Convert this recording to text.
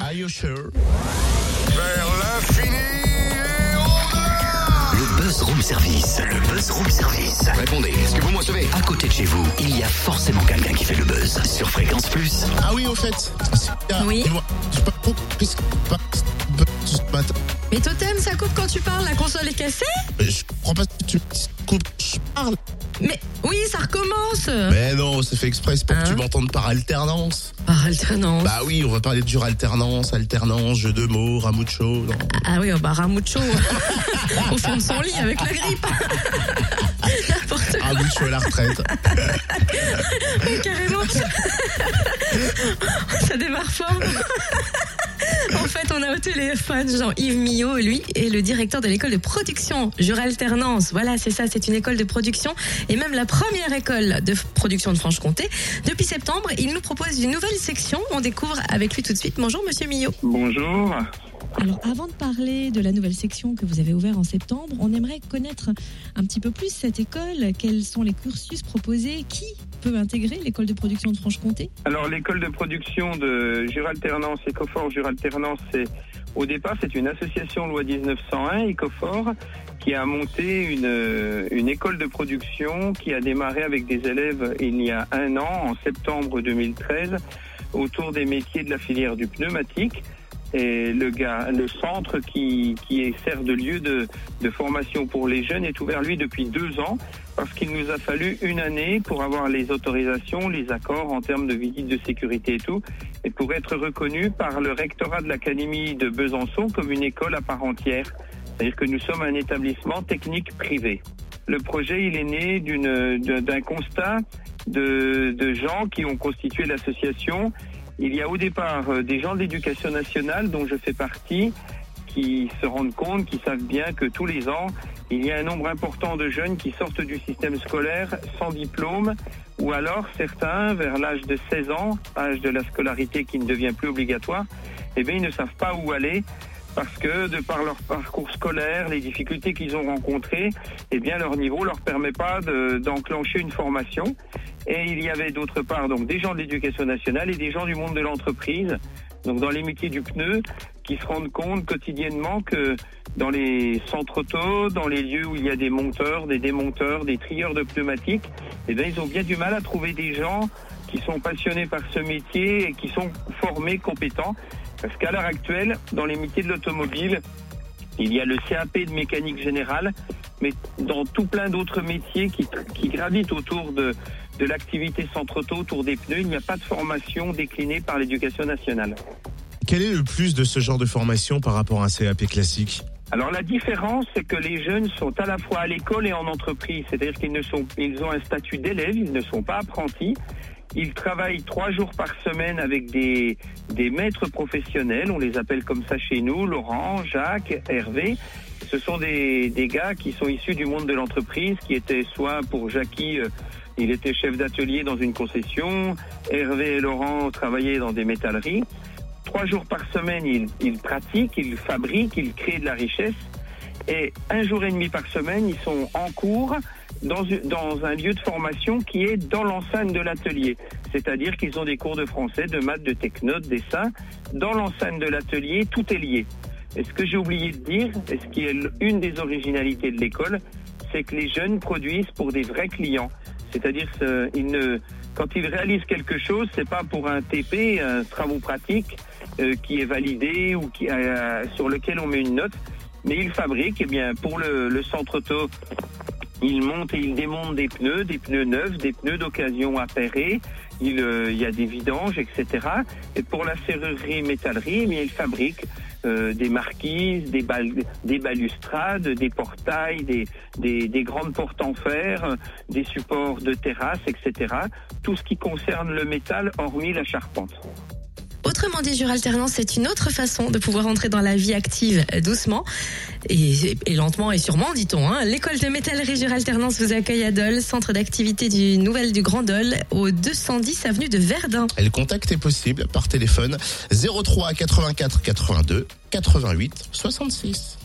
Are you sure? Vers l'infini Le Buzz Room Service. Le Buzz Room Service. Répondez, est-ce que vous me recevez? À côté de chez vous, il y a forcément quelqu'un qui fait le buzz. Sur Fréquence Plus. Ah oui, au fait. Oui. J'ai pas ce matin. Mais Totem, ça coupe quand tu parles, la console est cassée Je comprends pas que tu coupes, je parle. Mais oui, ça recommence Mais non, c'est fait exprès, c'est pour que Hein tu m'entendes par alternance. Par alternance. Bah oui, on va parler de alternance, alternance, jeu de mots, ramucho. Non. Ah oui, oh bah Ramucho au fond de son lit avec la grippe. N'importe quoi, Ramucho à la retraite. carrément. Ça démarre fort. En fait, on a au téléphone Jean-Yves Millot, lui est le directeur de l'école de production Jura Alternance. Voilà, c'est ça, c'est une école de production et même la première école de production de Franche-Comté. Depuis septembre, il nous propose une nouvelle section. On découvre avec lui tout de suite. Bonjour, monsieur Millot. Bonjour. Alors, avant de parler de la nouvelle section que vous avez ouverte en septembre, on aimerait connaître un petit peu plus cette école. Quels sont les cursus proposés? Qui peut intégrer l'école de production de Franche-Comté? Alors l'école de production de Juralternance, Ecofort Juralternance, c'est au départ c'est une association loi 1901 Ecofort qui a monté une, une école de production qui a démarré avec des élèves il y a un an, en septembre 2013, autour des métiers de la filière du pneumatique. Et le, gars, le centre qui, sert de lieu de, formation pour les jeunes est ouvert lui depuis deux ans parce qu'il nous a fallu une année pour avoir les autorisations, les accords en termes de visite de sécurité et tout, et pour être reconnu par le rectorat de l'Académie de Besançon comme une école à part entière. C'est-à-dire que nous sommes un établissement technique privé. Le projet, il est né d'un constat de gens qui ont constitué l'association. Il y a au départ euh, des gens de l'éducation nationale dont je fais partie qui se rendent compte, qui savent bien que tous les ans, il y a un nombre important de jeunes qui sortent du système scolaire sans diplôme ou alors certains, vers l'âge de 16 ans, âge de la scolarité qui ne devient plus obligatoire, eh bien, ils ne savent pas où aller parce que de par leur parcours scolaire, les difficultés qu'ils ont rencontrées, eh bien leur niveau leur permet pas de- d'enclencher une formation. Et il y avait d'autre part donc des gens de l'éducation nationale et des gens du monde de l'entreprise, donc dans les métiers du pneu, qui se rendent compte quotidiennement que dans les centres auto, dans les lieux où il y a des monteurs, des démonteurs, des trieurs de pneumatiques, eh bien ils ont bien du mal à trouver des gens qui sont passionnés par ce métier et qui sont formés, compétents. Parce qu'à l'heure actuelle, dans les métiers de l'automobile, il y a le CAP de mécanique générale, mais dans tout plein d'autres métiers qui, qui gravitent autour de, de l'activité centre auto, autour des pneus, il n'y a pas de formation déclinée par l'éducation nationale. Quel est le plus de ce genre de formation par rapport à un CAP classique? Alors la différence, c'est que les jeunes sont à la fois à l'école et en entreprise, c'est-à-dire qu'ils ne sont, ils ont un statut d'élève, ils ne sont pas apprentis. Ils travaillent trois jours par semaine avec des, maîtres professionnels, on les appelle comme ça chez nous, Laurent, Jacques, Hervé. Ce sont des, gars qui sont issus du monde de l'entreprise, qui étaient soit pour Jackie, euh, il était chef d'atelier dans une concession, Hervé et Laurent travaillaient dans des métalleries. Trois jours par semaine, ils pratiquent, ils fabriquent, ils créent de la richesse. Et un jour et demi par semaine, ils sont en cours dans, un lieu de formation qui est dans l'enceinte de l'atelier. C'est-à-dire qu'ils ont des cours de français, de maths, de techno, de dessin. Dans l'enceinte de l'atelier, tout est lié. Et ce que j'ai oublié de dire, et ce qui est une des originalités de l'école, c'est que les jeunes produisent pour des vrais clients. C'est-à-dire ne, quand ils réalisent quelque chose, c'est pas pour un TP, un travaux pratique euh, qui est validé ou qui, euh, sur lequel on met une note, mais ils fabriquent. Eh bien, pour le, centre auto, ils montent et ils démontent des pneus, des pneus neufs, des pneus d'occasion appairés. Il, euh, il y a des vidanges, etc. Et pour la serrurerie métallerie, eh bien, ils fabriquent euh, des marquises, des, bal- des balustrades, des portails, des, des, des grandes portes en fer, des supports de terrasse, etc. Tout ce qui concerne le métal, hormis la charpente. Autrement dit, Alternance, c'est une autre façon de pouvoir entrer dans la vie active doucement et, lentement et sûrement, dit-on. hein. L'école de métallerie Alternance vous accueille à Dole, centre d'activité du Nouvelle du Grand Dole, au 210 avenue de Verdun. Le contact est possible par téléphone 03 84 82 88 66.